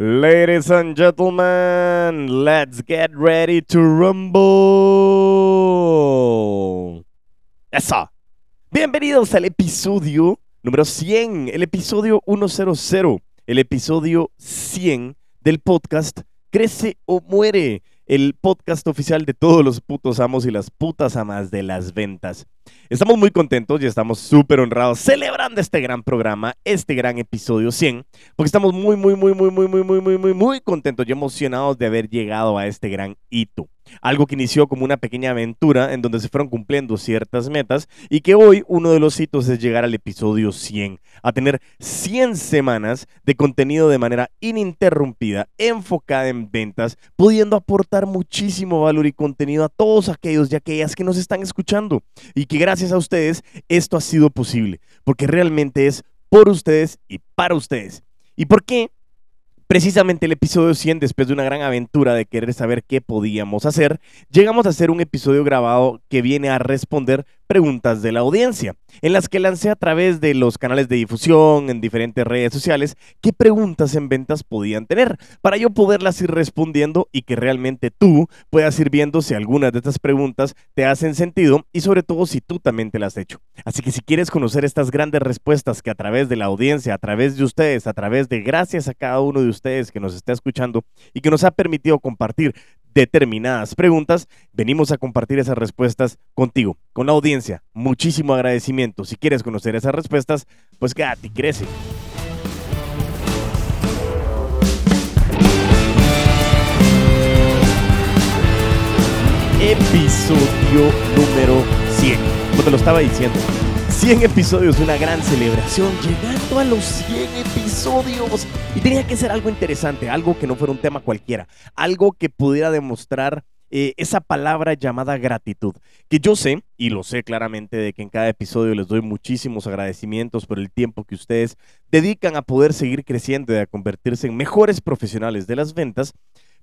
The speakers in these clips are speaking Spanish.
Ladies and gentlemen, let's get ready to rumble. Eso. Bienvenidos al episodio número 100, el episodio 100, el episodio 100 del podcast Crece o Muere, el podcast oficial de todos los putos amos y las putas amas de las ventas. Estamos muy contentos y estamos súper honrados celebrando este gran programa, este gran episodio 100, porque estamos muy, muy, muy, muy, muy, muy, muy, muy, muy, muy contentos y emocionados de haber llegado a este gran hito. Algo que inició como una pequeña aventura en donde se fueron cumpliendo ciertas metas y que hoy uno de los hitos es llegar al episodio 100, a tener 100 semanas de contenido de manera ininterrumpida, enfocada en ventas, pudiendo aportar muchísimo valor y contenido a todos aquellos y aquellas que nos están escuchando y que gracias a ustedes esto ha sido posible, porque realmente es por ustedes y para ustedes. ¿Y por qué? Precisamente el episodio 100, después de una gran aventura de querer saber qué podíamos hacer, llegamos a hacer un episodio grabado que viene a responder preguntas de la audiencia, en las que lancé a través de los canales de difusión, en diferentes redes sociales, qué preguntas en ventas podían tener, para yo poderlas ir respondiendo y que realmente tú puedas ir viendo si algunas de estas preguntas te hacen sentido y sobre todo si tú también te las has hecho. Así que si quieres conocer estas grandes respuestas que a través de la audiencia, a través de ustedes, a través de gracias a cada uno de ustedes que nos está escuchando y que nos ha permitido compartir determinadas preguntas, venimos a compartir esas respuestas contigo, con la audiencia. Muchísimo agradecimiento. Si quieres conocer esas respuestas, pues quédate y crece. Episodio número 100. Como te lo estaba diciendo, 100 episodios, una gran celebración, llegando a los 100 episodios. Y tenía que ser algo interesante, algo que no fuera un tema cualquiera, algo que pudiera demostrar eh, esa palabra llamada gratitud. Que yo sé, y lo sé claramente, de que en cada episodio les doy muchísimos agradecimientos por el tiempo que ustedes dedican a poder seguir creciendo y a convertirse en mejores profesionales de las ventas.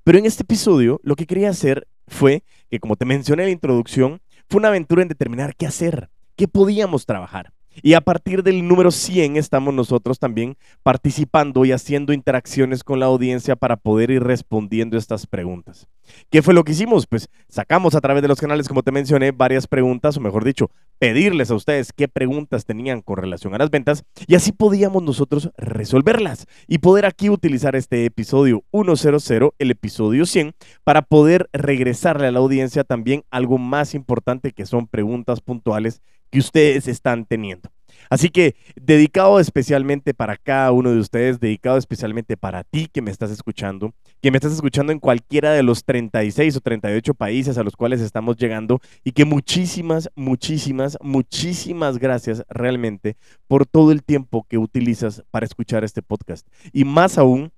Pero en este episodio lo que quería hacer fue que, como te mencioné en la introducción, fue una aventura en determinar qué hacer que podíamos trabajar. Y a partir del número 100 estamos nosotros también participando y haciendo interacciones con la audiencia para poder ir respondiendo estas preguntas. ¿Qué fue lo que hicimos? Pues sacamos a través de los canales, como te mencioné, varias preguntas, o mejor dicho, pedirles a ustedes qué preguntas tenían con relación a las ventas y así podíamos nosotros resolverlas y poder aquí utilizar este episodio 100, el episodio 100, para poder regresarle a la audiencia también algo más importante que son preguntas puntuales que ustedes están teniendo. Así que dedicado especialmente para cada uno de ustedes, dedicado especialmente para ti que me estás escuchando, que me estás escuchando en cualquiera de los 36 o 38 países a los cuales estamos llegando y que muchísimas, muchísimas, muchísimas gracias realmente por todo el tiempo que utilizas para escuchar este podcast. Y más aún,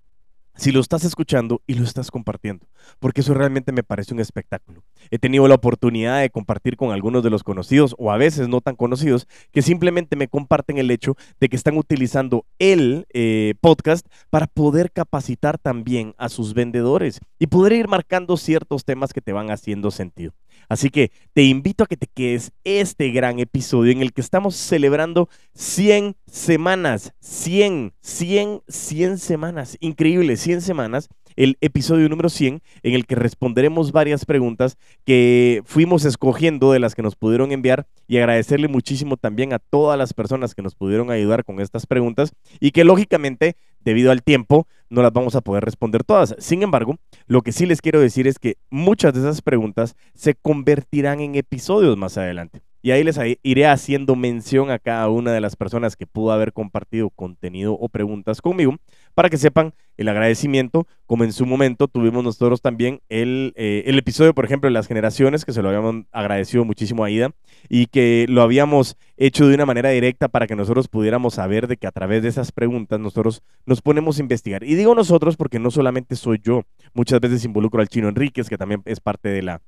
si lo estás escuchando y lo estás compartiendo, porque eso realmente me parece un espectáculo. He tenido la oportunidad de compartir con algunos de los conocidos o a veces no tan conocidos que simplemente me comparten el hecho de que están utilizando el eh, podcast para poder capacitar también a sus vendedores y poder ir marcando ciertos temas que te van haciendo sentido. Así que te invito a que te quedes este gran episodio en el que estamos celebrando 100 semanas, 100, 100, 100 semanas, increíble, 100 semanas el episodio número 100 en el que responderemos varias preguntas que fuimos escogiendo de las que nos pudieron enviar y agradecerle muchísimo también a todas las personas que nos pudieron ayudar con estas preguntas y que lógicamente debido al tiempo no las vamos a poder responder todas. Sin embargo, lo que sí les quiero decir es que muchas de esas preguntas se convertirán en episodios más adelante. Y ahí les iré haciendo mención a cada una de las personas que pudo haber compartido contenido o preguntas conmigo para que sepan el agradecimiento, como en su momento tuvimos nosotros también el, eh, el episodio, por ejemplo, de las generaciones, que se lo habíamos agradecido muchísimo a Ida y que lo habíamos hecho de una manera directa para que nosotros pudiéramos saber de que a través de esas preguntas nosotros nos ponemos a investigar. Y digo nosotros porque no solamente soy yo, muchas veces involucro al chino Enríquez, que también es parte de la,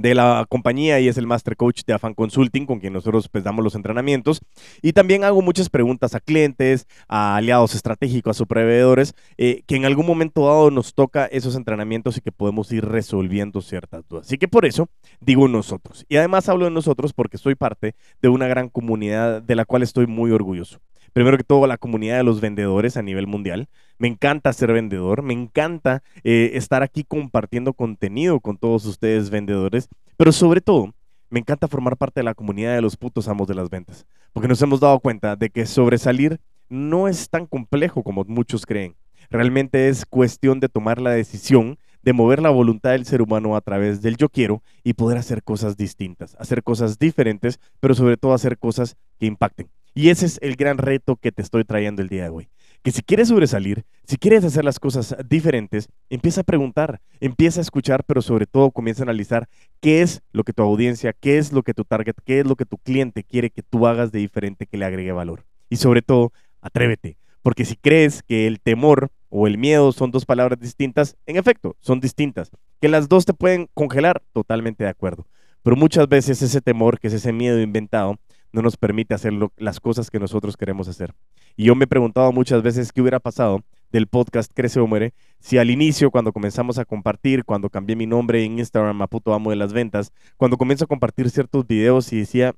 de la compañía y es el Master Coach de Afan Consulting con quien nosotros pues, damos los entrenamientos. Y también hago muchas preguntas a clientes, a aliados estratégicos, a proveedores, eh, que en algún momento dado nos toca esos entrenamientos y que podemos ir resolviendo ciertas dudas. Así que por eso digo nosotros. Y además hablo de nosotros porque soy parte de una gran comunidad de la cual estoy muy orgulloso. Primero que todo la comunidad de los vendedores a nivel mundial. Me encanta ser vendedor, me encanta eh, estar aquí compartiendo contenido con todos ustedes vendedores, pero sobre todo me encanta formar parte de la comunidad de los putos amos de las ventas, porque nos hemos dado cuenta de que sobresalir no es tan complejo como muchos creen. Realmente es cuestión de tomar la decisión de mover la voluntad del ser humano a través del yo quiero y poder hacer cosas distintas, hacer cosas diferentes, pero sobre todo hacer cosas que impacten. Y ese es el gran reto que te estoy trayendo el día de hoy. Que si quieres sobresalir, si quieres hacer las cosas diferentes, empieza a preguntar, empieza a escuchar, pero sobre todo comienza a analizar qué es lo que tu audiencia, qué es lo que tu target, qué es lo que tu cliente quiere que tú hagas de diferente que le agregue valor. Y sobre todo, atrévete, porque si crees que el temor o el miedo son dos palabras distintas, en efecto, son distintas. Que las dos te pueden congelar, totalmente de acuerdo. Pero muchas veces ese temor, que es ese miedo inventado, no nos permite hacer las cosas que nosotros queremos hacer. Y yo me he preguntado muchas veces qué hubiera pasado del podcast Crece o Muere si al inicio, cuando comenzamos a compartir, cuando cambié mi nombre en Instagram a puto amo de las ventas, cuando comienzo a compartir ciertos videos y decía,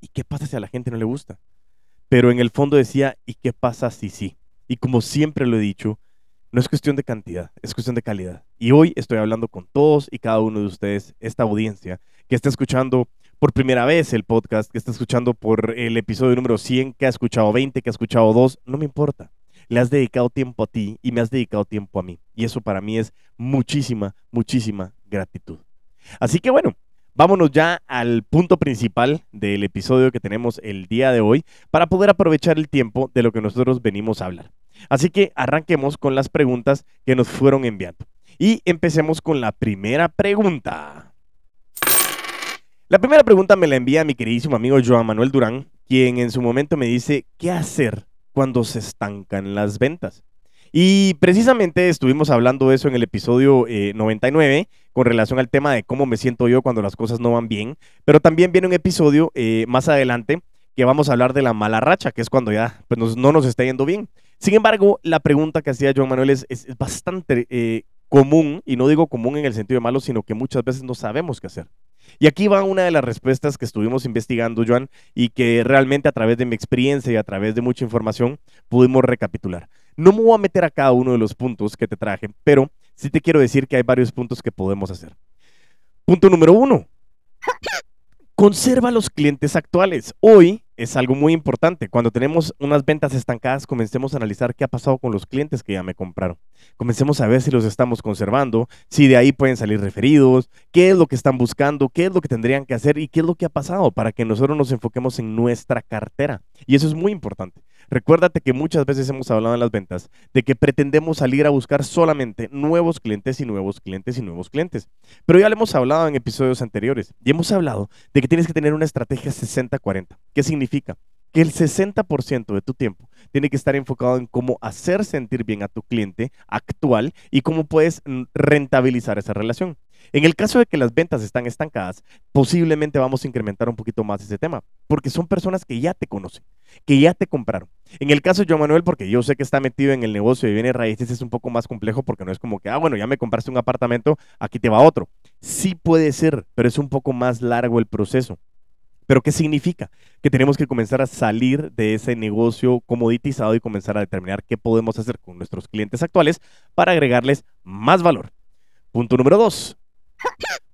¿y qué pasa si a la gente no le gusta? Pero en el fondo decía, ¿y qué pasa si sí? Y como siempre lo he dicho, no es cuestión de cantidad, es cuestión de calidad. Y hoy estoy hablando con todos y cada uno de ustedes, esta audiencia que está escuchando por primera vez el podcast, que está escuchando por el episodio número 100, que ha escuchado 20, que ha escuchado 2, no me importa. Le has dedicado tiempo a ti y me has dedicado tiempo a mí. Y eso para mí es muchísima, muchísima gratitud. Así que bueno, vámonos ya al punto principal del episodio que tenemos el día de hoy para poder aprovechar el tiempo de lo que nosotros venimos a hablar. Así que arranquemos con las preguntas que nos fueron enviando. Y empecemos con la primera pregunta. La primera pregunta me la envía mi queridísimo amigo Joan Manuel Durán, quien en su momento me dice, ¿qué hacer cuando se estancan las ventas? Y precisamente estuvimos hablando de eso en el episodio 99 eh, con relación al tema de cómo me siento yo cuando las cosas no van bien, pero también viene un episodio eh, más adelante que vamos a hablar de la mala racha, que es cuando ya pues, no nos está yendo bien. Sin embargo, la pregunta que hacía Joan Manuel es, bastante eh, común, y no digo común en el sentido de malo, sino que muchas veces no sabemos qué hacer. Y aquí va una de las respuestas que estuvimos investigando, Joan, y que realmente a través de mi experiencia y a través de mucha información pudimos recapitular. No me voy a meter a cada uno de los puntos que te traje, pero sí te quiero decir que hay varios puntos que podemos hacer. Punto número uno. Conserva los clientes actuales. Hoy es algo muy importante. Cuando tenemos unas ventas estancadas, comencemos a analizar qué ha pasado con los clientes que ya me compraron. Comencemos a ver si los estamos conservando, si de ahí pueden salir referidos, qué es lo que están buscando, qué es lo que tendrían que hacer y qué es lo que ha pasado para que nosotros nos enfoquemos en nuestra cartera. Y eso es muy importante. Recuérdate que muchas veces hemos hablado en las ventas de que pretendemos salir a buscar solamente nuevos clientes y nuevos clientes y nuevos clientes. Pero ya lo hemos hablado en episodios anteriores y hemos hablado de que tienes que tener una estrategia 60-40. ¿Qué significa? Que el 60% de tu tiempo tiene que estar enfocado en cómo hacer sentir bien a tu cliente actual y cómo puedes mm, rentabilizar esa relación. En el caso de que las ventas están estancadas, posiblemente vamos a incrementar un poquito más ese tema, porque son personas que ya te conocen, que ya te compraron. En el caso de Joan Manuel, porque yo sé que está metido en el negocio de bienes raíces, es un poco más complejo porque no es como que, ah, bueno, ya me compraste un apartamento, aquí te va otro. Sí puede ser, pero es un poco más largo el proceso. ¿Pero qué significa? Que tenemos que comenzar a salir de ese negocio comoditizado y comenzar a determinar qué podemos hacer con nuestros clientes actuales para agregarles más valor. Punto número dos,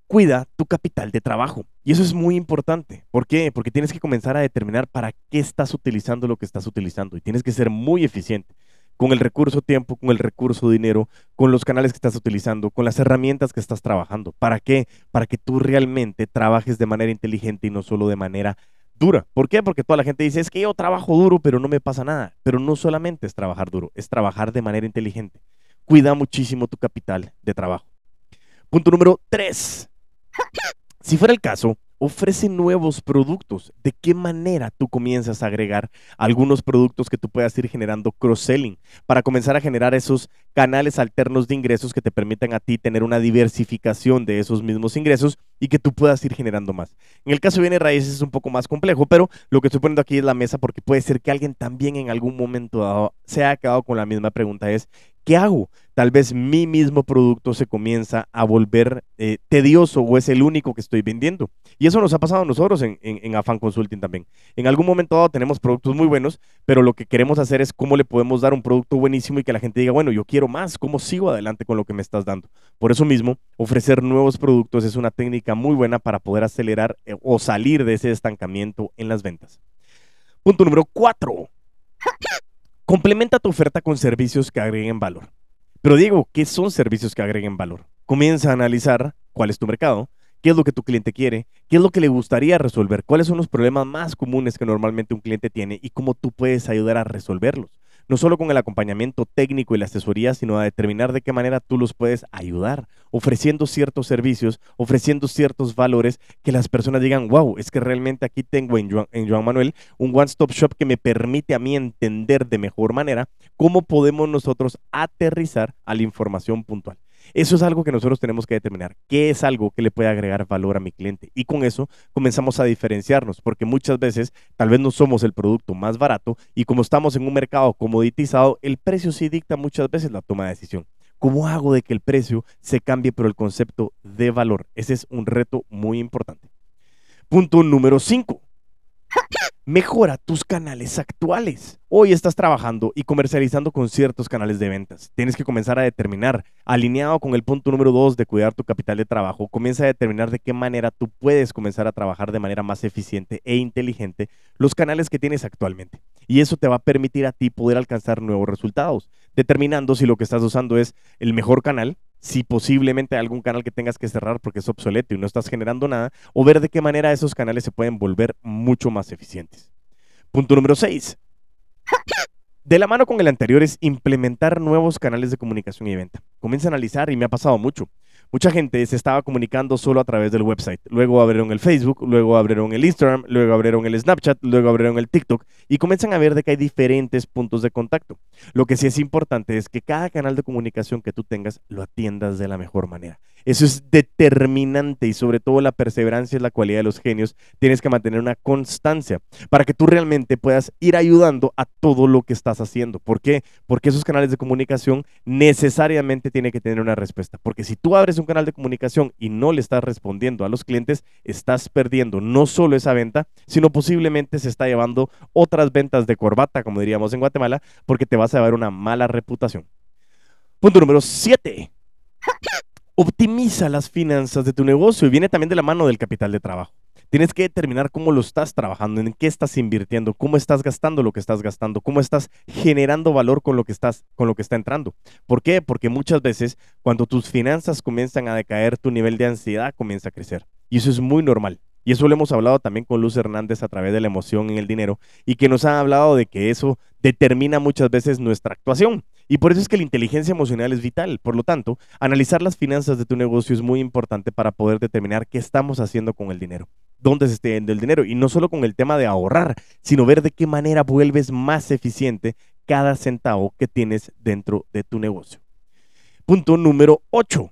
Cuida tu capital de trabajo. Y eso es muy importante. ¿Por qué? Porque tienes que comenzar a determinar para qué estás utilizando lo que estás utilizando. Y tienes que ser muy eficiente con el recurso tiempo, con el recurso dinero, con los canales que estás utilizando, con las herramientas que estás trabajando. ¿Para qué? Para que tú realmente trabajes de manera inteligente y no solo de manera dura. ¿Por qué? Porque toda la gente dice, es que yo trabajo duro, pero no me pasa nada. Pero no solamente es trabajar duro, es trabajar de manera inteligente. Cuida muchísimo tu capital de trabajo. Punto número 3. Si fuera el caso, ofrece nuevos productos. ¿De qué manera tú comienzas a agregar algunos productos que tú puedas ir generando cross-selling para comenzar a generar esos canales alternos de ingresos que te permitan a ti tener una diversificación de esos mismos ingresos y que tú puedas ir generando más? En el caso de bienes raíces es un poco más complejo, pero lo que estoy poniendo aquí es la mesa porque puede ser que alguien también en algún momento se haya quedado con la misma pregunta es ¿Qué hago? Tal vez mi mismo producto se comienza a volver eh, tedioso o es el único que estoy vendiendo. Y eso nos ha pasado a nosotros en, Afan Consulting también. En algún momento dado tenemos productos muy buenos, pero lo que queremos hacer es cómo le podemos dar un producto buenísimo y que la gente diga, bueno, yo quiero más, ¿cómo sigo adelante con lo que me estás dando? Por eso mismo, ofrecer nuevos productos es una técnica muy buena para poder acelerar eh, o salir de ese estancamiento en las ventas. Punto número cuatro. Complementa tu oferta con servicios que agreguen valor. Pero Diego, ¿qué son servicios que agreguen valor? Comienza a analizar cuál es tu mercado, qué es lo que tu cliente quiere, qué es lo que le gustaría resolver, cuáles son los problemas más comunes que normalmente un cliente tiene y cómo tú puedes ayudar a resolverlos no solo con el acompañamiento técnico y la asesoría, sino a determinar de qué manera tú los puedes ayudar, ofreciendo ciertos servicios, ofreciendo ciertos valores que las personas digan, wow, es que realmente aquí tengo en Joan, Manuel un one-stop shop que me permite a mí entender de mejor manera cómo podemos nosotros aterrizar a la información puntual. Eso es algo que nosotros tenemos que determinar. ¿Qué es algo que le puede agregar valor a mi cliente? Y con eso comenzamos a diferenciarnos, porque muchas veces tal vez no somos el producto más barato y como estamos en un mercado comoditizado, el precio sí dicta muchas veces la toma de decisión. ¿Cómo hago de que el precio se cambie por el concepto de valor? Ese es un reto muy importante. Punto número 5. Mejora tus canales actuales. Hoy estás trabajando y comercializando con ciertos canales de ventas. Tienes que comenzar a determinar, alineado con el punto número dos de cuidar tu capital de trabajo, comienza a determinar de qué manera tú puedes comenzar a trabajar de manera más eficiente e inteligente los canales que tienes actualmente. Y eso te va a permitir a ti poder alcanzar nuevos resultados, determinando si lo que estás usando es el mejor canal si posiblemente hay algún canal que tengas que cerrar porque es obsoleto y no estás generando nada, o ver de qué manera esos canales se pueden volver mucho más eficientes. Punto número 6. De la mano con el anterior es implementar nuevos canales de comunicación y venta. Comienza a analizar y me ha pasado mucho. Mucha gente se estaba comunicando solo a través del website. Luego abrieron el Facebook, luego abrieron el Instagram, luego abrieron el Snapchat, luego abrieron el TikTok y comienzan a ver de que hay diferentes puntos de contacto. Lo que sí es importante es que cada canal de comunicación que tú tengas lo atiendas de la mejor manera. Eso es determinante y sobre todo la perseverancia es la cualidad de los genios. Tienes que mantener una constancia para que tú realmente puedas ir ayudando a todo lo que estás haciendo. ¿Por qué? Porque esos canales de comunicación necesariamente tienen que tener una respuesta. Porque si tú abres un canal de comunicación y no le estás respondiendo a los clientes, estás perdiendo no solo esa venta, sino posiblemente se está llevando otras ventas de corbata, como diríamos en Guatemala, porque te vas a llevar una mala reputación. Punto número 7. Optimiza las finanzas de tu negocio y viene también de la mano del capital de trabajo. Tienes que determinar cómo lo estás trabajando, en qué estás invirtiendo, cómo estás gastando lo que estás gastando, cómo estás generando valor con lo que estás con lo que está entrando. ¿Por qué? Porque muchas veces cuando tus finanzas comienzan a decaer, tu nivel de ansiedad comienza a crecer. Y eso es muy normal. Y eso lo hemos hablado también con Luz Hernández a través de la emoción en el dinero y que nos ha hablado de que eso determina muchas veces nuestra actuación. Y por eso es que la inteligencia emocional es vital. Por lo tanto, analizar las finanzas de tu negocio es muy importante para poder determinar qué estamos haciendo con el dinero dónde se esté yendo el dinero. Y no solo con el tema de ahorrar, sino ver de qué manera vuelves más eficiente cada centavo que tienes dentro de tu negocio. Punto número 8.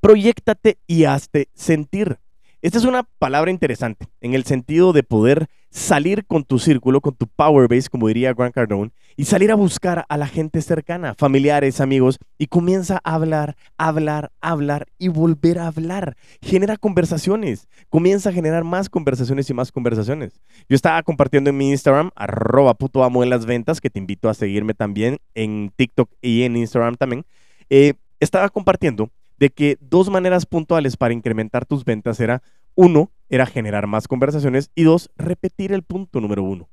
Proyectate y hazte sentir. Esta es una palabra interesante en el sentido de poder salir con tu círculo, con tu power base, como diría Grant Cardone, y salir a buscar a la gente cercana, familiares, amigos, y comienza a hablar, hablar, hablar y volver a hablar. Genera conversaciones, comienza a generar más conversaciones y más conversaciones. Yo estaba compartiendo en mi Instagram, arroba puto amo en las ventas, que te invito a seguirme también en TikTok y en Instagram también. Eh, estaba compartiendo de que dos maneras puntuales para incrementar tus ventas era, uno, era generar más conversaciones y dos, repetir el punto número uno.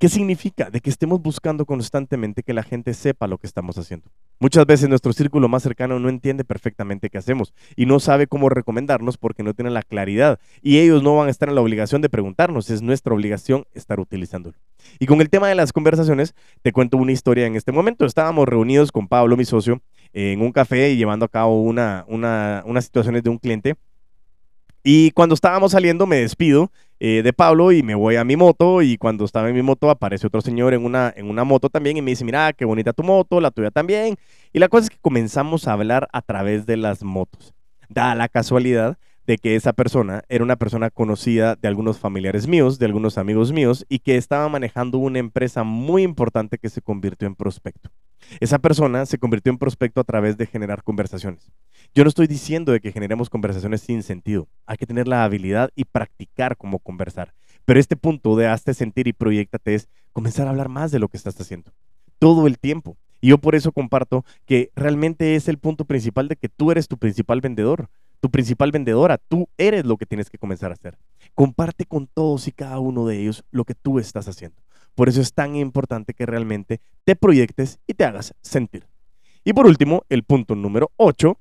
¿Qué significa? De que estemos buscando constantemente que la gente sepa lo que estamos haciendo. Muchas veces nuestro círculo más cercano no entiende perfectamente qué hacemos y no sabe cómo recomendarnos porque no tiene la claridad y ellos no van a estar en la obligación de preguntarnos, es nuestra obligación estar utilizándolo. Y con el tema de las conversaciones, te cuento una historia en este momento. Estábamos reunidos con Pablo, mi socio, en un café y llevando a cabo una, una, unas situaciones de un cliente. Y cuando estábamos saliendo me despido eh, de Pablo y me voy a mi moto y cuando estaba en mi moto aparece otro señor en una, en una moto también y me dice, mira, qué bonita tu moto, la tuya también. Y la cosa es que comenzamos a hablar a través de las motos. Da la casualidad de que esa persona era una persona conocida de algunos familiares míos, de algunos amigos míos y que estaba manejando una empresa muy importante que se convirtió en prospecto. Esa persona se convirtió en prospecto a través de generar conversaciones. Yo no estoy diciendo de que generemos conversaciones sin sentido. Hay que tener la habilidad y practicar cómo conversar. Pero este punto de hazte sentir y proyectate es comenzar a hablar más de lo que estás haciendo. Todo el tiempo. Y yo por eso comparto que realmente es el punto principal de que tú eres tu principal vendedor, tu principal vendedora. Tú eres lo que tienes que comenzar a hacer. Comparte con todos y cada uno de ellos lo que tú estás haciendo. Por eso es tan importante que realmente te proyectes y te hagas sentir. Y por último, el punto número 8,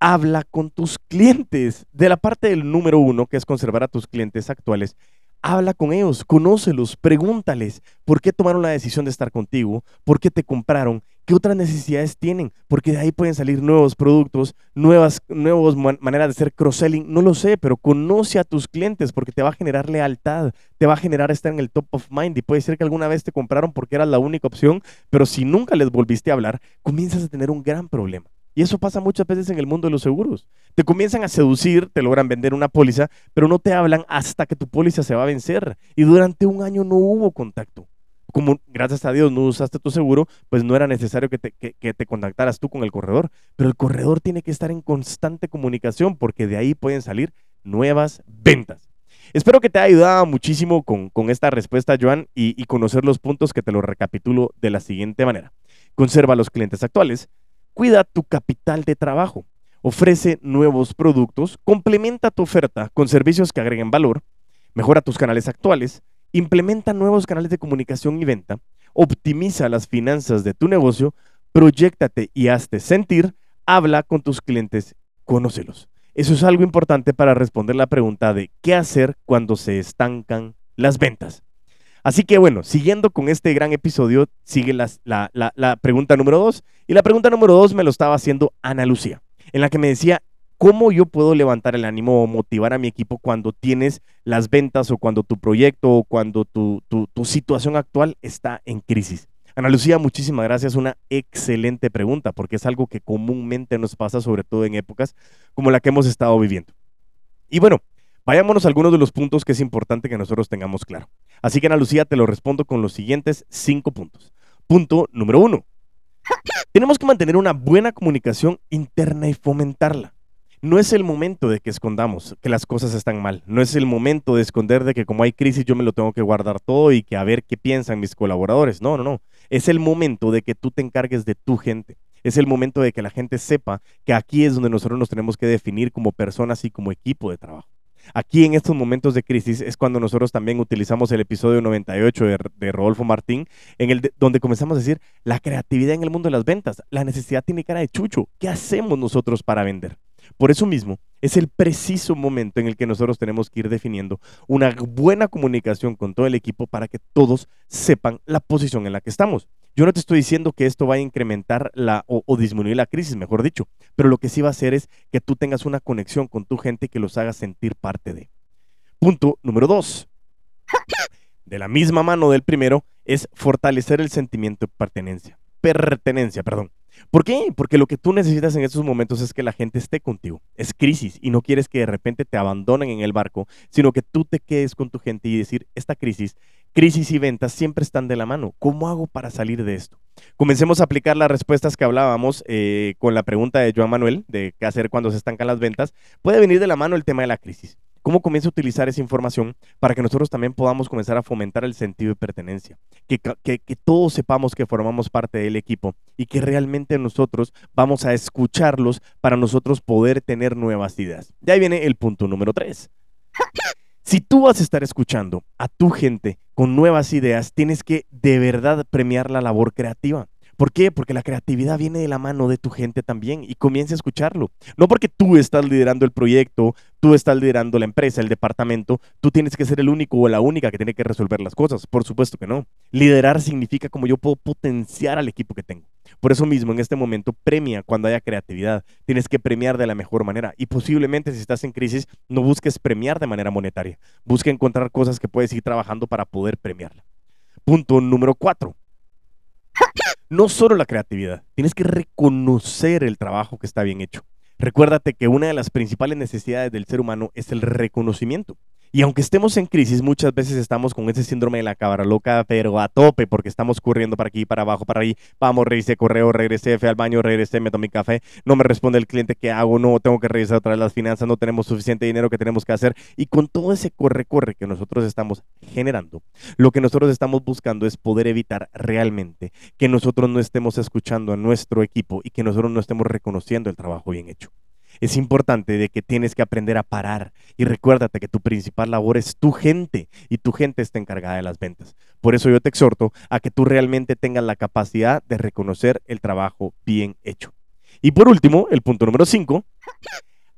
habla con tus clientes. De la parte del número uno, que es conservar a tus clientes actuales, habla con ellos, conócelos, pregúntales por qué tomaron la decisión de estar contigo, por qué te compraron, qué otras necesidades tienen, porque de ahí pueden salir nuevos productos, nuevas, maneras de hacer cross-selling, no lo sé, pero conoce a tus clientes porque te va a generar lealtad, te va a generar estar en el top of mind y puede ser que alguna vez te compraron porque era la única opción, pero si nunca les volviste a hablar, comienzas a tener un gran problema. Y eso pasa muchas veces en el mundo de los seguros. Te comienzan a seducir, te logran vender una póliza, pero no te hablan hasta que tu póliza se va a vencer. Y durante un año no hubo contacto. Como gracias a Dios no usaste tu seguro, pues no era necesario que te, contactaras tú con el corredor. Pero el corredor tiene que estar en constante comunicación porque de ahí pueden salir nuevas ventas. Espero que te haya ayudado muchísimo con, esta respuesta, Joan, y, conocer los puntos que te los recapitulo de la siguiente manera. Conserva los clientes actuales, Cuida tu capital de trabajo. Ofrece nuevos productos, complementa tu oferta con servicios que agreguen valor, mejora tus canales actuales, implementa nuevos canales de comunicación y venta, optimiza las finanzas de tu negocio, proyectate y hazte sentir, habla con tus clientes, conócelos. Eso es algo importante para responder la pregunta de qué hacer cuando se estancan las ventas. Así que bueno, siguiendo con este gran episodio, sigue la, pregunta número dos. Y la pregunta número dos me lo estaba haciendo Ana Lucía, en la que me decía, ¿cómo yo puedo levantar el ánimo o motivar a mi equipo cuando tienes las ventas o cuando tu proyecto o cuando tu, tu, tu situación actual está en crisis? Ana Lucía, muchísimas gracias. Una excelente pregunta porque es algo que comúnmente nos pasa, sobre todo en épocas como la que hemos estado viviendo. Y bueno, Vayámonos a algunos de los puntos que es importante que nosotros tengamos claro. Así que Ana Lucía te lo respondo con los siguientes cinco puntos. Punto número uno. Tenemos que mantener una buena comunicación interna y fomentarla. No es el momento de que escondamos que las cosas están mal. No es el momento de esconder de que como hay crisis yo me lo tengo que guardar todo y que a ver qué piensan mis colaboradores. No, no, no. Es el momento de que tú te encargues de tu gente. Es el momento de que la gente sepa que aquí es donde nosotros nos tenemos que definir como personas y como equipo de trabajo. Aquí en estos momentos de crisis es cuando nosotros también utilizamos el episodio 98 de, de Rodolfo Martín, en el donde comenzamos a decir la creatividad en el mundo de las ventas. La necesidad tiene cara de chucho. ¿Qué hacemos nosotros para vender? Por eso mismo, es el preciso momento en el que nosotros tenemos que ir definiendo una buena comunicación con todo el equipo para que todos sepan la posición en la que estamos. Yo no te estoy diciendo que esto va a incrementar la, o, disminuir la crisis, mejor dicho, pero lo que sí va a hacer es que tú tengas una conexión con tu gente que los haga sentir parte de. Punto número dos. De la misma mano del primero es fortalecer el sentimiento de pertenencia. Pertenencia, perdón. ¿Por qué? Porque lo que tú necesitas en estos momentos es que la gente esté contigo. Es crisis y no quieres que de repente te abandonen en el barco, sino que tú te quedes con tu gente y decir, esta crisis, crisis y ventas siempre están de la mano. ¿Cómo hago para salir de esto? Comencemos a aplicar las respuestas que hablábamos eh, con la pregunta de Joan Manuel de qué hacer cuando se estancan las ventas. Puede venir de la mano el tema de la crisis. ¿Cómo comienzo a utilizar esa información para que nosotros también podamos comenzar a fomentar el sentido de pertenencia? Que, que, todos sepamos que formamos parte del equipo y que realmente nosotros vamos a escucharlos para nosotros poder tener nuevas ideas. De ahí viene el punto número tres. Si tú vas a estar escuchando a tu gente con nuevas ideas, tienes que de verdad premiar la labor creativa. ¿Por qué? Porque la creatividad viene de la mano de tu gente también y comienza a escucharlo. No porque tú estás liderando el proyecto, tú estás liderando la empresa, el departamento, tú tienes que ser el único o la única que tiene que resolver las cosas. Por supuesto que no. Liderar significa como yo puedo potenciar al equipo que tengo. Por eso mismo, en este momento, premia cuando haya creatividad. Tienes que premiar de la mejor manera. Y posiblemente, si estás en crisis, no busques premiar de manera monetaria. Busca encontrar cosas que puedes ir trabajando para poder premiarla. Punto número cuatro no solo la creatividad, tienes que reconocer el trabajo que está bien hecho. Recuérdate que una de las principales necesidades del ser humano es el reconocimiento. Y aunque estemos en crisis, muchas veces estamos con ese síndrome de la cabra loca, pero a tope, porque estamos corriendo para aquí, para abajo, para ahí. Vamos, revisé correo, regresé, fui al baño, regresé, me tomé café, no me responde el cliente, ¿qué hago? No, tengo que revisar otra vez las finanzas, no tenemos suficiente dinero que tenemos que hacer. Y con todo ese corre-corre que nosotros estamos generando, lo que nosotros estamos buscando es poder evitar realmente que nosotros no estemos escuchando a nuestro equipo y que nosotros no estemos reconociendo el trabajo bien hecho es importante de que tienes que aprender a parar y recuérdate que tu principal labor es tu gente y tu gente está encargada de las ventas. Por eso yo te exhorto a que tú realmente tengas la capacidad de reconocer el trabajo bien hecho. Y por último, el punto número 5,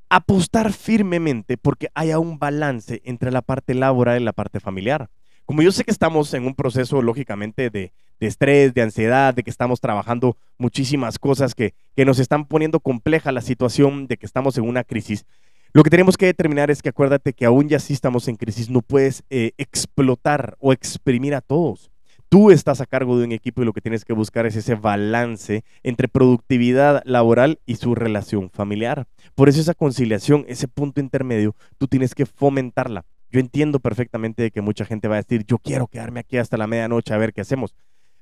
apostar firmemente porque haya un balance entre la parte laboral y la parte familiar. Como yo sé que estamos en un proceso, lógicamente, de, estrés, de ansiedad, de que estamos trabajando muchísimas cosas que, nos están poniendo compleja la situación, de que estamos en una crisis, lo que tenemos que determinar es que acuérdate que aún ya sí estamos en crisis, no puedes eh, explotar o exprimir a todos. Tú estás a cargo de un equipo y lo que tienes que buscar es ese balance entre productividad laboral y su relación familiar. Por eso esa conciliación, ese punto intermedio, tú tienes que fomentarla. Yo entiendo perfectamente que mucha gente va a decir, yo quiero quedarme aquí hasta la medianoche a ver qué hacemos.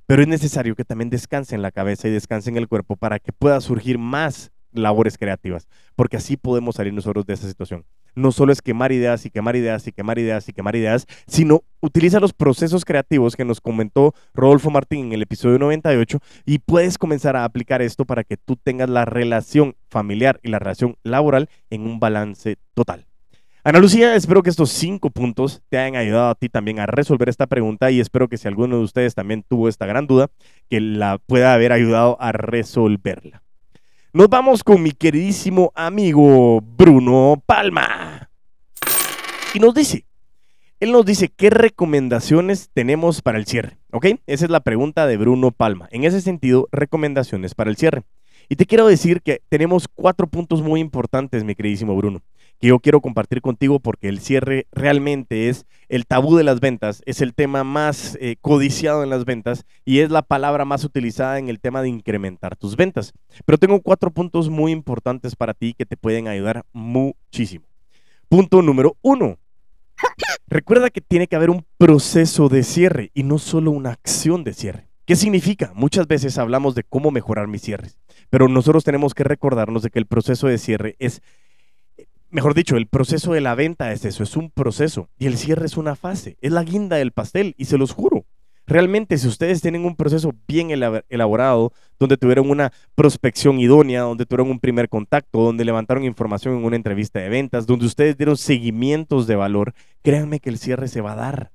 Pero es necesario que también descanse en la cabeza y descanse en el cuerpo para que pueda surgir más labores creativas, porque así podemos salir nosotros de esa situación. No solo es quemar ideas y quemar ideas y quemar ideas y quemar ideas, sino utiliza los procesos creativos que nos comentó Rodolfo Martín en el episodio 98 y puedes comenzar a aplicar esto para que tú tengas la relación familiar y la relación laboral en un balance total. Ana Lucía, espero que estos cinco puntos te hayan ayudado a ti también a resolver esta pregunta y espero que si alguno de ustedes también tuvo esta gran duda, que la pueda haber ayudado a resolverla. Nos vamos con mi queridísimo amigo Bruno Palma. Y nos dice, él nos dice qué recomendaciones tenemos para el cierre, ¿ok? Esa es la pregunta de Bruno Palma. En ese sentido, recomendaciones para el cierre. Y te quiero decir que tenemos cuatro puntos muy importantes, mi queridísimo Bruno que yo quiero compartir contigo porque el cierre realmente es el tabú de las ventas, es el tema más eh, codiciado en las ventas y es la palabra más utilizada en el tema de incrementar tus ventas. Pero tengo cuatro puntos muy importantes para ti que te pueden ayudar muchísimo. Punto número uno. Recuerda que tiene que haber un proceso de cierre y no solo una acción de cierre. ¿Qué significa? Muchas veces hablamos de cómo mejorar mis cierres, pero nosotros tenemos que recordarnos de que el proceso de cierre es mejor dicho, el proceso de la venta es eso, es un proceso y el cierre es una fase, es la guinda del pastel y se los juro. Realmente, si ustedes tienen un proceso bien elaborado, donde tuvieron una prospección idónea, donde tuvieron un primer contacto, donde levantaron información en una entrevista de ventas, donde ustedes dieron seguimientos de valor, créanme que el cierre se va a dar.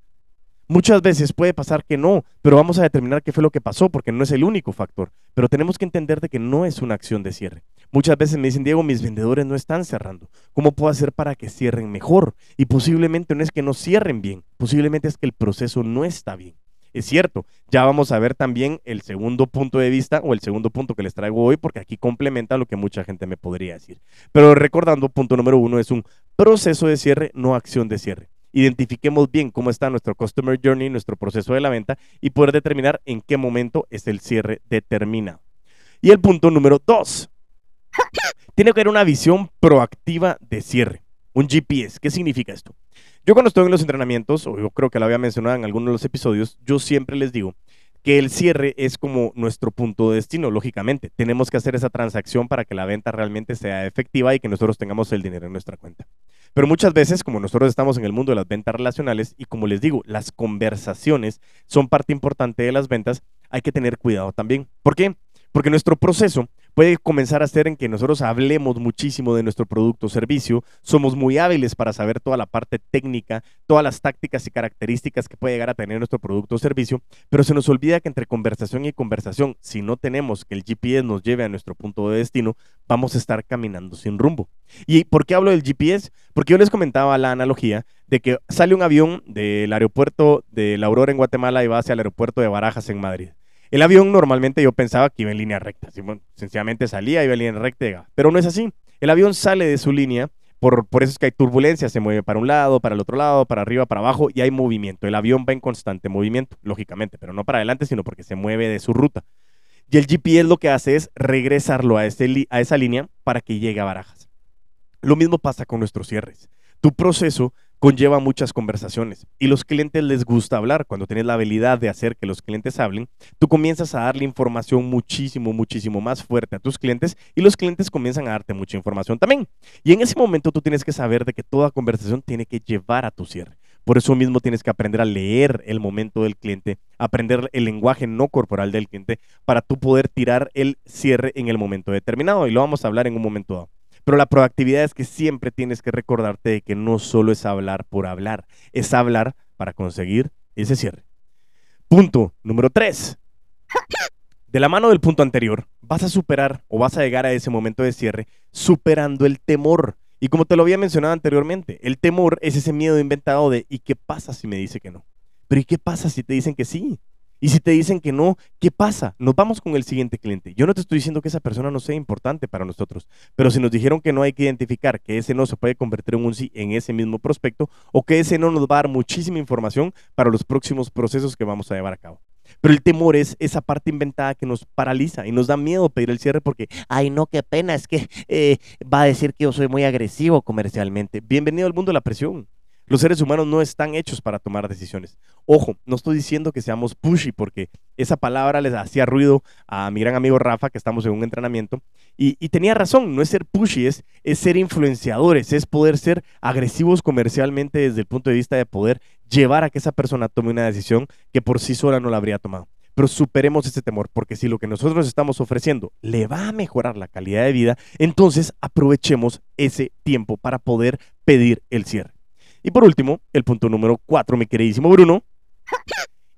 Muchas veces puede pasar que no, pero vamos a determinar qué fue lo que pasó, porque no es el único factor. Pero tenemos que entender de que no es una acción de cierre. Muchas veces me dicen, Diego, mis vendedores no están cerrando. ¿Cómo puedo hacer para que cierren mejor? Y posiblemente no es que no cierren bien, posiblemente es que el proceso no está bien. Es cierto, ya vamos a ver también el segundo punto de vista o el segundo punto que les traigo hoy, porque aquí complementa lo que mucha gente me podría decir. Pero recordando, punto número uno es un proceso de cierre, no acción de cierre identifiquemos bien cómo está nuestro Customer Journey, nuestro proceso de la venta y poder determinar en qué momento es el cierre determinado. Y el punto número dos, tiene que haber una visión proactiva de cierre, un GPS. ¿Qué significa esto? Yo cuando estoy en los entrenamientos, o yo creo que lo había mencionado en algunos de los episodios, yo siempre les digo que el cierre es como nuestro punto de destino, lógicamente. Tenemos que hacer esa transacción para que la venta realmente sea efectiva y que nosotros tengamos el dinero en nuestra cuenta. Pero muchas veces, como nosotros estamos en el mundo de las ventas relacionales y como les digo, las conversaciones son parte importante de las ventas, hay que tener cuidado también. ¿Por qué? Porque nuestro proceso puede comenzar a ser en que nosotros hablemos muchísimo de nuestro producto o servicio, somos muy hábiles para saber toda la parte técnica, todas las tácticas y características que puede llegar a tener nuestro producto o servicio, pero se nos olvida que entre conversación y conversación, si no tenemos que el GPS nos lleve a nuestro punto de destino, vamos a estar caminando sin rumbo. ¿Y por qué hablo del GPS? Porque yo les comentaba la analogía de que sale un avión del aeropuerto de La Aurora en Guatemala y va hacia el aeropuerto de Barajas en Madrid. El avión normalmente yo pensaba que iba en línea recta, sencillamente salía, iba en línea recta, pero no es así. El avión sale de su línea, por, por eso es que hay turbulencia, se mueve para un lado, para el otro lado, para arriba, para abajo y hay movimiento. El avión va en constante movimiento, lógicamente, pero no para adelante, sino porque se mueve de su ruta. Y el GPS lo que hace es regresarlo a, a esa línea para que llegue a Barajas. Lo mismo pasa con nuestros cierres. Tu proceso conlleva muchas conversaciones y los clientes les gusta hablar. Cuando tienes la habilidad de hacer que los clientes hablen, tú comienzas a darle información muchísimo, muchísimo más fuerte a tus clientes y los clientes comienzan a darte mucha información también. Y en ese momento tú tienes que saber de que toda conversación tiene que llevar a tu cierre. Por eso mismo tienes que aprender a leer el momento del cliente, aprender el lenguaje no corporal del cliente para tú poder tirar el cierre en el momento determinado. Y lo vamos a hablar en un momento dado. Pero la proactividad es que siempre tienes que recordarte de que no solo es hablar por hablar, es hablar para conseguir ese cierre. Punto número tres. De la mano del punto anterior, vas a superar o vas a llegar a ese momento de cierre superando el temor. Y como te lo había mencionado anteriormente, el temor es ese miedo inventado de ¿y qué pasa si me dice que no? Pero ¿y qué pasa si te dicen que sí? Y si te dicen que no, ¿qué pasa? Nos vamos con el siguiente cliente. Yo no te estoy diciendo que esa persona no sea importante para nosotros, pero si nos dijeron que no hay que identificar que ese no se puede convertir en un sí en ese mismo prospecto o que ese no nos va a dar muchísima información para los próximos procesos que vamos a llevar a cabo. Pero el temor es esa parte inventada que nos paraliza y nos da miedo pedir el cierre porque, ay, no, qué pena, es que eh, va a decir que yo soy muy agresivo comercialmente. Bienvenido al mundo de la presión. Los seres humanos no están hechos para tomar decisiones. Ojo, no estoy diciendo que seamos pushy porque esa palabra les hacía ruido a mi gran amigo Rafa, que estamos en un entrenamiento, y, tenía razón, no es ser pushy, es, es ser influenciadores, es poder ser agresivos comercialmente desde el punto de vista de poder llevar a que esa persona tome una decisión que por sí sola no la habría tomado. Pero superemos ese temor, porque si lo que nosotros estamos ofreciendo le va a mejorar la calidad de vida, entonces aprovechemos ese tiempo para poder pedir el cierre. Y por último, el punto número cuatro, mi queridísimo Bruno,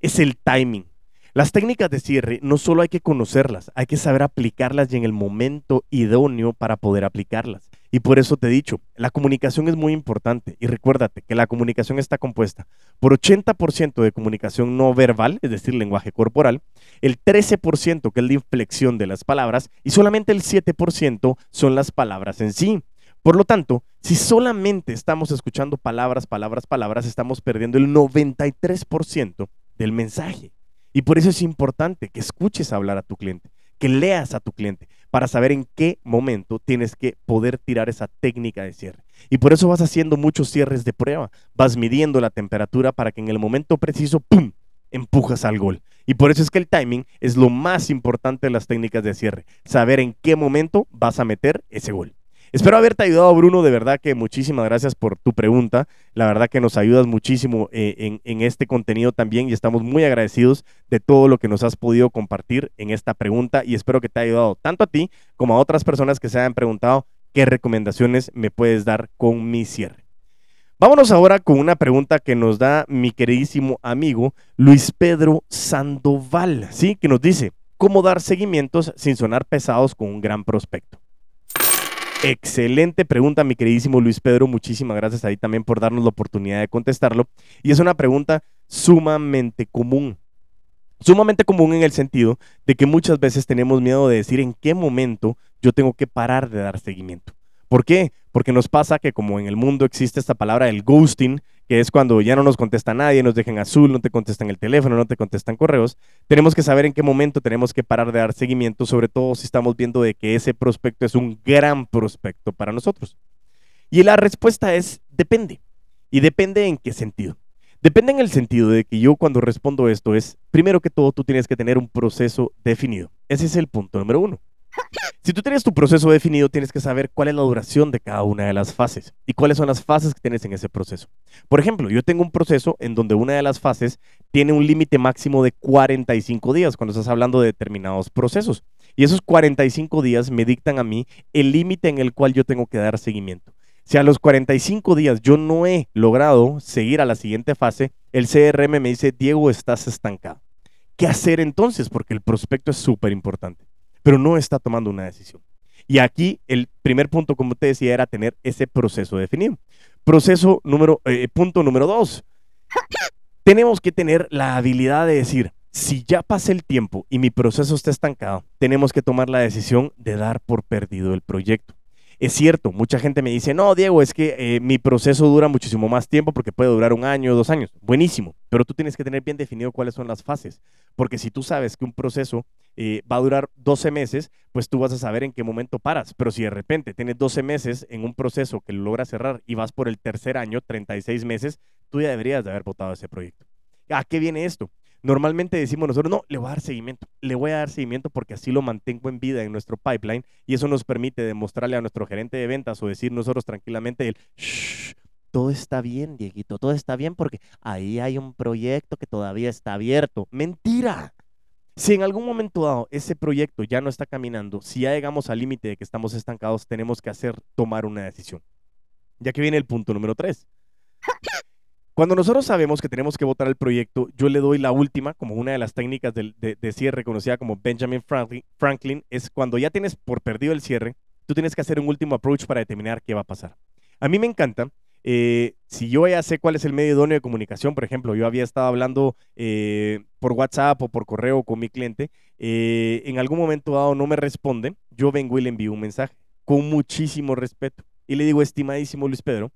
es el timing. Las técnicas de cierre no solo hay que conocerlas, hay que saber aplicarlas y en el momento idóneo para poder aplicarlas. Y por eso te he dicho, la comunicación es muy importante. Y recuérdate que la comunicación está compuesta por 80% de comunicación no verbal, es decir, lenguaje corporal, el 13% que es la inflexión de las palabras y solamente el 7% son las palabras en sí. Por lo tanto, si solamente estamos escuchando palabras, palabras, palabras, estamos perdiendo el 93% del mensaje. Y por eso es importante que escuches hablar a tu cliente, que leas a tu cliente, para saber en qué momento tienes que poder tirar esa técnica de cierre. Y por eso vas haciendo muchos cierres de prueba, vas midiendo la temperatura para que en el momento preciso, ¡pum!, empujas al gol. Y por eso es que el timing es lo más importante de las técnicas de cierre, saber en qué momento vas a meter ese gol. Espero haberte ayudado, Bruno. De verdad que muchísimas gracias por tu pregunta. La verdad que nos ayudas muchísimo eh, en, este contenido también y estamos muy agradecidos de todo lo que nos has podido compartir en esta pregunta y espero que te haya ayudado tanto a ti como a otras personas que se hayan preguntado qué recomendaciones me puedes dar con mi cierre. Vámonos ahora con una pregunta que nos da mi queridísimo amigo Luis Pedro Sandoval, ¿sí? Que nos dice, ¿cómo dar seguimientos sin sonar pesados con un gran prospecto? Excelente pregunta, mi queridísimo Luis Pedro. Muchísimas gracias ahí también por darnos la oportunidad de contestarlo. Y es una pregunta sumamente común. Sumamente común en el sentido de que muchas veces tenemos miedo de decir en qué momento yo tengo que parar de dar seguimiento. ¿Por qué? Porque nos pasa que como en el mundo existe esta palabra del ghosting, que es cuando ya no nos contesta nadie, nos dejan azul, no te contestan el teléfono, no te contestan correos, tenemos que saber en qué momento tenemos que parar de dar seguimiento, sobre todo si estamos viendo de que ese prospecto es un gran prospecto para nosotros. Y la respuesta es depende. Y depende en qué sentido. Depende en el sentido de que yo cuando respondo esto es, primero que todo, tú tienes que tener un proceso definido. Ese es el punto número uno. Si tú tienes tu proceso definido, tienes que saber cuál es la duración de cada una de las fases y cuáles son las fases que tienes en ese proceso. Por ejemplo, yo tengo un proceso en donde una de las fases tiene un límite máximo de 45 días cuando estás hablando de determinados procesos. Y esos 45 días me dictan a mí el límite en el cual yo tengo que dar seguimiento. Si a los 45 días yo no he logrado seguir a la siguiente fase, el CRM me dice, Diego, estás estancado. ¿Qué hacer entonces? Porque el prospecto es súper importante pero no está tomando una decisión. Y aquí el primer punto, como te decía, era tener ese proceso definido. Proceso número, eh, punto número dos. tenemos que tener la habilidad de decir, si ya pasa el tiempo y mi proceso está estancado, tenemos que tomar la decisión de dar por perdido el proyecto. Es cierto, mucha gente me dice, no, Diego, es que eh, mi proceso dura muchísimo más tiempo porque puede durar un año dos años. Buenísimo, pero tú tienes que tener bien definido cuáles son las fases, porque si tú sabes que un proceso eh, va a durar 12 meses, pues tú vas a saber en qué momento paras. Pero si de repente tienes 12 meses en un proceso que lo logras cerrar y vas por el tercer año, 36 meses, tú ya deberías de haber votado ese proyecto. ¿A qué viene esto? Normalmente decimos nosotros, no, le voy a dar seguimiento, le voy a dar seguimiento porque así lo mantengo en vida en nuestro pipeline y eso nos permite demostrarle a nuestro gerente de ventas o decir nosotros tranquilamente el, Shh, todo está bien, Dieguito, todo está bien porque ahí hay un proyecto que todavía está abierto. Mentira. Si en algún momento dado ese proyecto ya no está caminando, si ya llegamos al límite de que estamos estancados, tenemos que hacer tomar una decisión. Ya que viene el punto número tres. Cuando nosotros sabemos que tenemos que votar el proyecto, yo le doy la última, como una de las técnicas de, de, cierre conocida como Benjamin Franklin, Franklin, es cuando ya tienes por perdido el cierre, tú tienes que hacer un último approach para determinar qué va a pasar. A mí me encanta, eh, si yo ya sé cuál es el medio idóneo de comunicación, por ejemplo, yo había estado hablando eh, por WhatsApp o por correo con mi cliente, eh, en algún momento dado no me responde, yo vengo y le envío un mensaje con muchísimo respeto y le digo, estimadísimo Luis Pedro,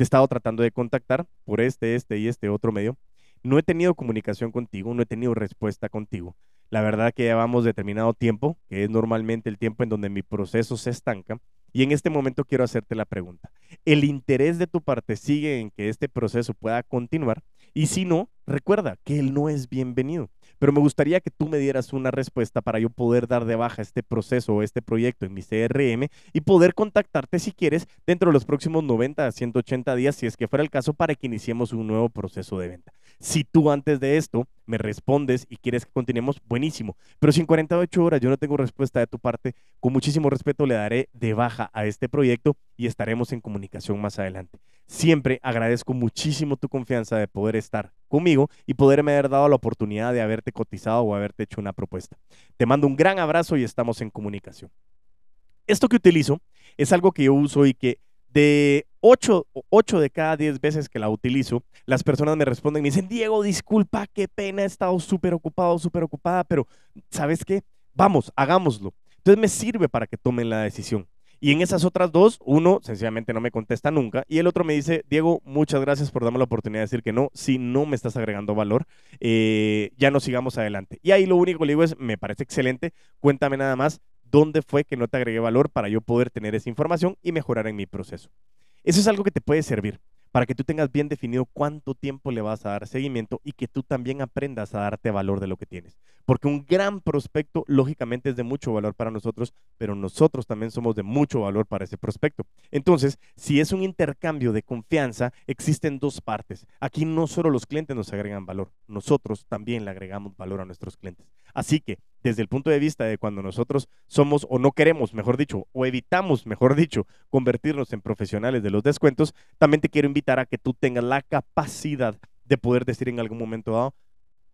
te he estado tratando de contactar por este, este y este otro medio. No he tenido comunicación contigo, no he tenido respuesta contigo. La verdad que llevamos determinado tiempo, que es normalmente el tiempo en donde mi proceso se estanca. Y en este momento quiero hacerte la pregunta. ¿El interés de tu parte sigue en que este proceso pueda continuar? Y si no, recuerda que él no es bienvenido pero me gustaría que tú me dieras una respuesta para yo poder dar de baja este proceso o este proyecto en mi CRM y poder contactarte si quieres dentro de los próximos 90 a 180 días, si es que fuera el caso, para que iniciemos un nuevo proceso de venta. Si tú antes de esto me respondes y quieres que continuemos, buenísimo. Pero si en 48 horas yo no tengo respuesta de tu parte, con muchísimo respeto le daré de baja a este proyecto y estaremos en comunicación más adelante. Siempre agradezco muchísimo tu confianza de poder estar conmigo y poderme haber dado la oportunidad de haberte cotizado o haberte hecho una propuesta. Te mando un gran abrazo y estamos en comunicación. Esto que utilizo es algo que yo uso y que de 8, de cada 10 veces que la utilizo, las personas me responden y me dicen, Diego, disculpa, qué pena, he estado súper ocupado, súper ocupada, pero ¿sabes qué? Vamos, hagámoslo. Entonces me sirve para que tomen la decisión. Y en esas otras dos, uno sencillamente no me contesta nunca y el otro me dice, Diego, muchas gracias por darme la oportunidad de decir que no, si no me estás agregando valor, eh, ya no sigamos adelante. Y ahí lo único que le digo es, me parece excelente, cuéntame nada más dónde fue que no te agregué valor para yo poder tener esa información y mejorar en mi proceso. Eso es algo que te puede servir para que tú tengas bien definido cuánto tiempo le vas a dar seguimiento y que tú también aprendas a darte valor de lo que tienes. Porque un gran prospecto, lógicamente, es de mucho valor para nosotros, pero nosotros también somos de mucho valor para ese prospecto. Entonces, si es un intercambio de confianza, existen dos partes. Aquí no solo los clientes nos agregan valor, nosotros también le agregamos valor a nuestros clientes. Así que, desde el punto de vista de cuando nosotros somos o no queremos, mejor dicho, o evitamos, mejor dicho, convertirnos en profesionales de los descuentos, también te quiero invitar a que tú tengas la capacidad de poder decir en algún momento dado,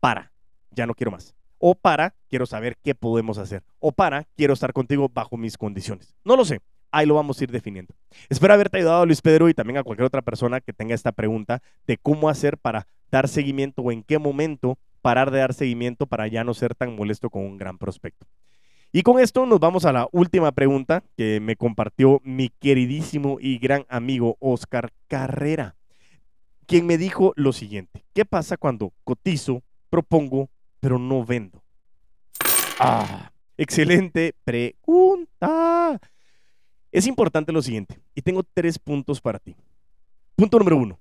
para, ya no quiero más. O para, quiero saber qué podemos hacer. O para, quiero estar contigo bajo mis condiciones. No lo sé. Ahí lo vamos a ir definiendo. Espero haberte ayudado, Luis Pedro, y también a cualquier otra persona que tenga esta pregunta de cómo hacer para dar seguimiento o en qué momento parar de dar seguimiento para ya no ser tan molesto con un gran prospecto. Y con esto nos vamos a la última pregunta que me compartió mi queridísimo y gran amigo Oscar Carrera, quien me dijo lo siguiente, ¿qué pasa cuando cotizo, propongo, pero no vendo? Ah, excelente pregunta. Es importante lo siguiente, y tengo tres puntos para ti. Punto número uno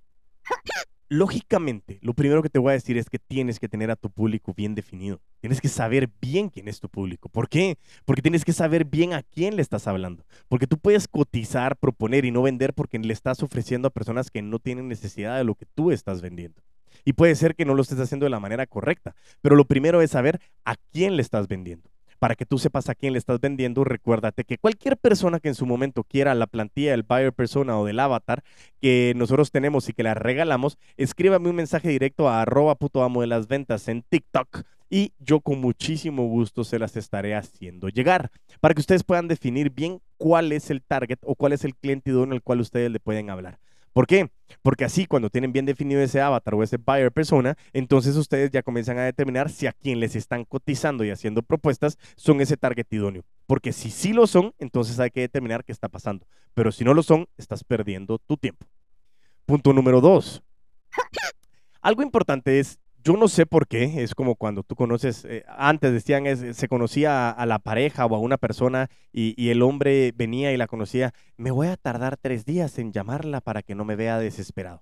lógicamente, lo primero que te voy a decir es que tienes que tener a tu público bien definido. Tienes que saber bien quién es tu público. ¿Por qué? Porque tienes que saber bien a quién le estás hablando. Porque tú puedes cotizar, proponer y no vender porque le estás ofreciendo a personas que no tienen necesidad de lo que tú estás vendiendo. Y puede ser que no lo estés haciendo de la manera correcta. Pero lo primero es saber a quién le estás vendiendo para que tú sepas a quién le estás vendiendo, recuérdate que cualquier persona que en su momento quiera la plantilla del buyer persona o del avatar que nosotros tenemos y que la regalamos, escríbame un mensaje directo a arroba puto amo de las ventas en TikTok y yo con muchísimo gusto se las estaré haciendo llegar para que ustedes puedan definir bien cuál es el target o cuál es el cliente idóneo al cual ustedes le pueden hablar. ¿Por qué? Porque así cuando tienen bien definido ese avatar o ese buyer persona, entonces ustedes ya comienzan a determinar si a quien les están cotizando y haciendo propuestas son ese target idóneo. Porque si sí lo son, entonces hay que determinar qué está pasando. Pero si no lo son, estás perdiendo tu tiempo. Punto número dos. Algo importante es yo no sé por qué, es como cuando tú conoces, eh, antes decían, se conocía a, la pareja o a una persona y, el hombre venía y la conocía, me voy a tardar tres días en llamarla para que no me vea desesperado.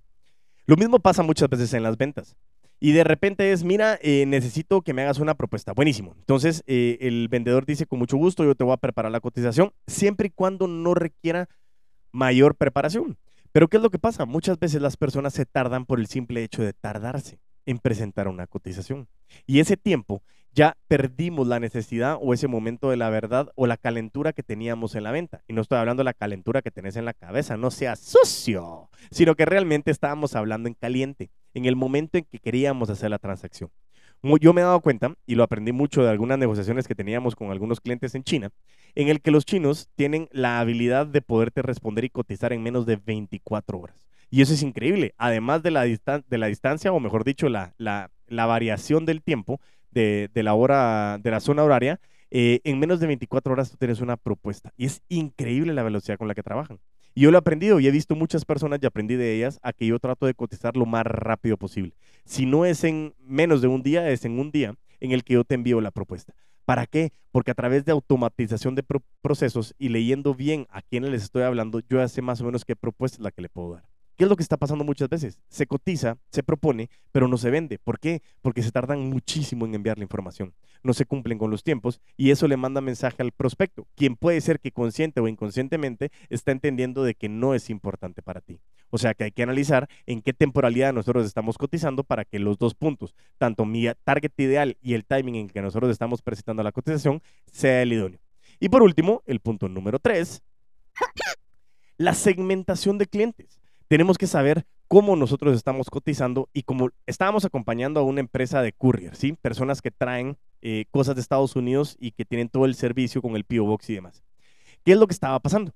Lo mismo pasa muchas veces en las ventas. Y de repente es, mira, eh, necesito que me hagas una propuesta. Buenísimo. Entonces eh, el vendedor dice, con mucho gusto, yo te voy a preparar la cotización, siempre y cuando no requiera mayor preparación. Pero ¿qué es lo que pasa? Muchas veces las personas se tardan por el simple hecho de tardarse en presentar una cotización. Y ese tiempo ya perdimos la necesidad o ese momento de la verdad o la calentura que teníamos en la venta. Y no estoy hablando de la calentura que tenés en la cabeza, no sea sucio, sino que realmente estábamos hablando en caliente, en el momento en que queríamos hacer la transacción. Yo me he dado cuenta, y lo aprendí mucho de algunas negociaciones que teníamos con algunos clientes en China, en el que los chinos tienen la habilidad de poderte responder y cotizar en menos de 24 horas. Y eso es increíble. Además de la, de la distancia, o mejor dicho, la, la, variación del tiempo de, la hora, de la zona horaria, eh, en menos de 24 horas tú tienes una propuesta. Y es increíble la velocidad con la que trabajan. Y yo lo he aprendido y he visto muchas personas y aprendí de ellas a que yo trato de cotizar lo más rápido posible. Si no es en menos de un día, es en un día en el que yo te envío la propuesta. ¿Para qué? Porque a través de automatización de procesos y leyendo bien a quienes les estoy hablando, yo ya sé más o menos qué propuesta es la que le puedo dar. ¿Qué es lo que está pasando muchas veces? Se cotiza, se propone, pero no se vende. ¿Por qué? Porque se tardan muchísimo en enviar la información. No se cumplen con los tiempos y eso le manda mensaje al prospecto, quien puede ser que consciente o inconscientemente está entendiendo de que no es importante para ti. O sea que hay que analizar en qué temporalidad nosotros estamos cotizando para que los dos puntos, tanto mi target ideal y el timing en que nosotros estamos presentando la cotización, sea el idóneo. Y por último, el punto número tres, la segmentación de clientes tenemos que saber cómo nosotros estamos cotizando y como estábamos acompañando a una empresa de courier, ¿sí? Personas que traen eh, cosas de Estados Unidos y que tienen todo el servicio con el PO Box y demás. ¿Qué es lo que estaba pasando?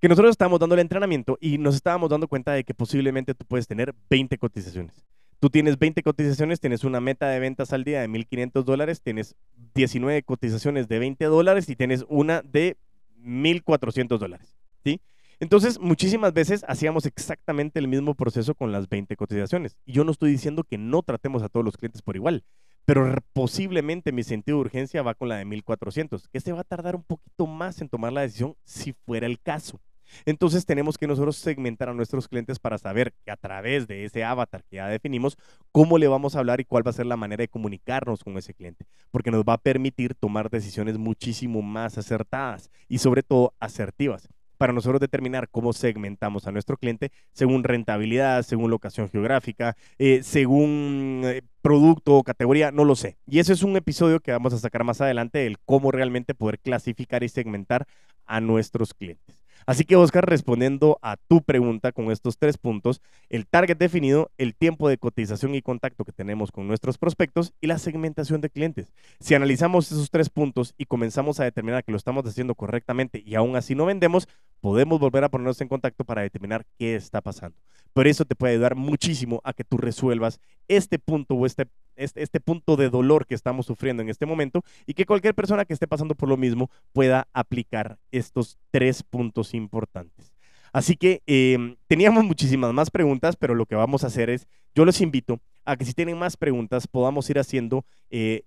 Que nosotros estábamos dando el entrenamiento y nos estábamos dando cuenta de que posiblemente tú puedes tener 20 cotizaciones. Tú tienes 20 cotizaciones, tienes una meta de ventas al día de 1.500 dólares, tienes 19 cotizaciones de 20 dólares y tienes una de 1.400 dólares, ¿sí? Entonces, muchísimas veces hacíamos exactamente el mismo proceso con las 20 cotizaciones. Y yo no estoy diciendo que no tratemos a todos los clientes por igual, pero posiblemente mi sentido de urgencia va con la de 1400, que se va a tardar un poquito más en tomar la decisión si fuera el caso. Entonces tenemos que nosotros segmentar a nuestros clientes para saber que a través de ese avatar que ya definimos, cómo le vamos a hablar y cuál va a ser la manera de comunicarnos con ese cliente, porque nos va a permitir tomar decisiones muchísimo más acertadas y sobre todo asertivas para nosotros determinar cómo segmentamos a nuestro cliente según rentabilidad, según locación geográfica, eh, según eh, producto o categoría, no lo sé. Y ese es un episodio que vamos a sacar más adelante, el cómo realmente poder clasificar y segmentar a nuestros clientes. Así que Oscar, respondiendo a tu pregunta con estos tres puntos, el target definido, el tiempo de cotización y contacto que tenemos con nuestros prospectos y la segmentación de clientes. Si analizamos esos tres puntos y comenzamos a determinar que lo estamos haciendo correctamente y aún así no vendemos, podemos volver a ponernos en contacto para determinar qué está pasando. Pero eso te puede ayudar muchísimo a que tú resuelvas este punto o este este, este, punto de dolor que estamos sufriendo en este momento y que cualquier persona que esté pasando por lo mismo pueda aplicar estos tres puntos importantes. Así que em, teníamos muchísimas más preguntas, pero lo que vamos a hacer es, yo los invito a que si tienen más preguntas podamos ir haciendo, eh,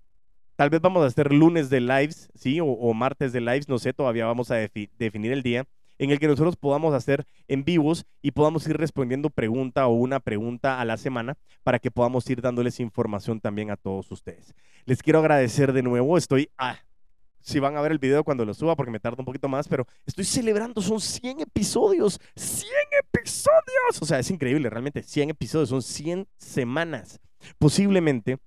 tal vez vamos a hacer lunes de lives, ¿sí? O, martes de lives, no sé, todavía vamos a definir el día en el que nosotros podamos hacer en vivos y podamos ir respondiendo pregunta o una pregunta a la semana para que podamos ir dándoles información también a todos ustedes. Les quiero agradecer de nuevo, estoy... Ah, si van a ver el video cuando lo suba porque me tarda un poquito más, pero estoy celebrando, son 100 episodios, 100 episodios. O sea, es increíble, realmente 100 episodios, son 100 semanas. Posiblemente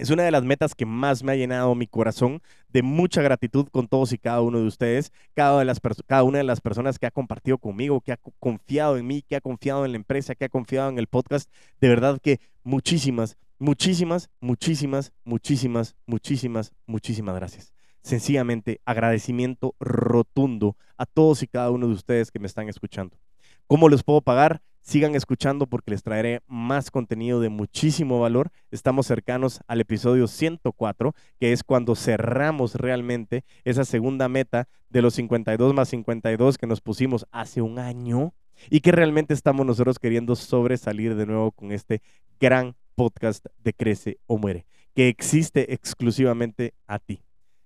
es una de las metas que más me ha llenado mi corazón de mucha gratitud con todos y cada uno de ustedes, cada, una de las personas que ha compartido conmigo, que ha confiado en mí, que ha confiado en la empresa, que ha confiado en el podcast. De verdad que muchísimas, muchísimas, muchísimas, muchísimas, muchísimas, muchísimas gracias. Sencillamente agradecimiento rotundo a todos y cada uno de ustedes que me están escuchando. ¿Cómo les puedo pagar? Sigan escuchando porque les traeré más contenido de muchísimo valor. Estamos cercanos al episodio 104, que es cuando cerramos realmente esa segunda meta de los 52 más 52 que nos pusimos hace un año y que realmente estamos nosotros queriendo sobresalir de nuevo con este gran podcast de Crece o Muere, que existe exclusivamente a ti.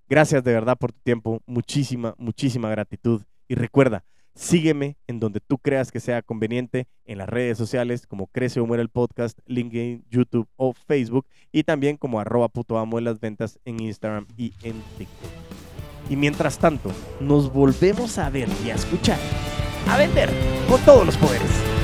Gracias de verdad por tu tiempo, muchísima, muchísima gratitud y recuerda, sígueme en donde tú creas que sea conveniente en las redes sociales como Crece o Muere el podcast, LinkedIn, YouTube o Facebook y también como arroba puto amo en las ventas en Instagram y en TikTok. Y mientras tanto, nos volvemos a ver y a escuchar, a vender con todos los poderes.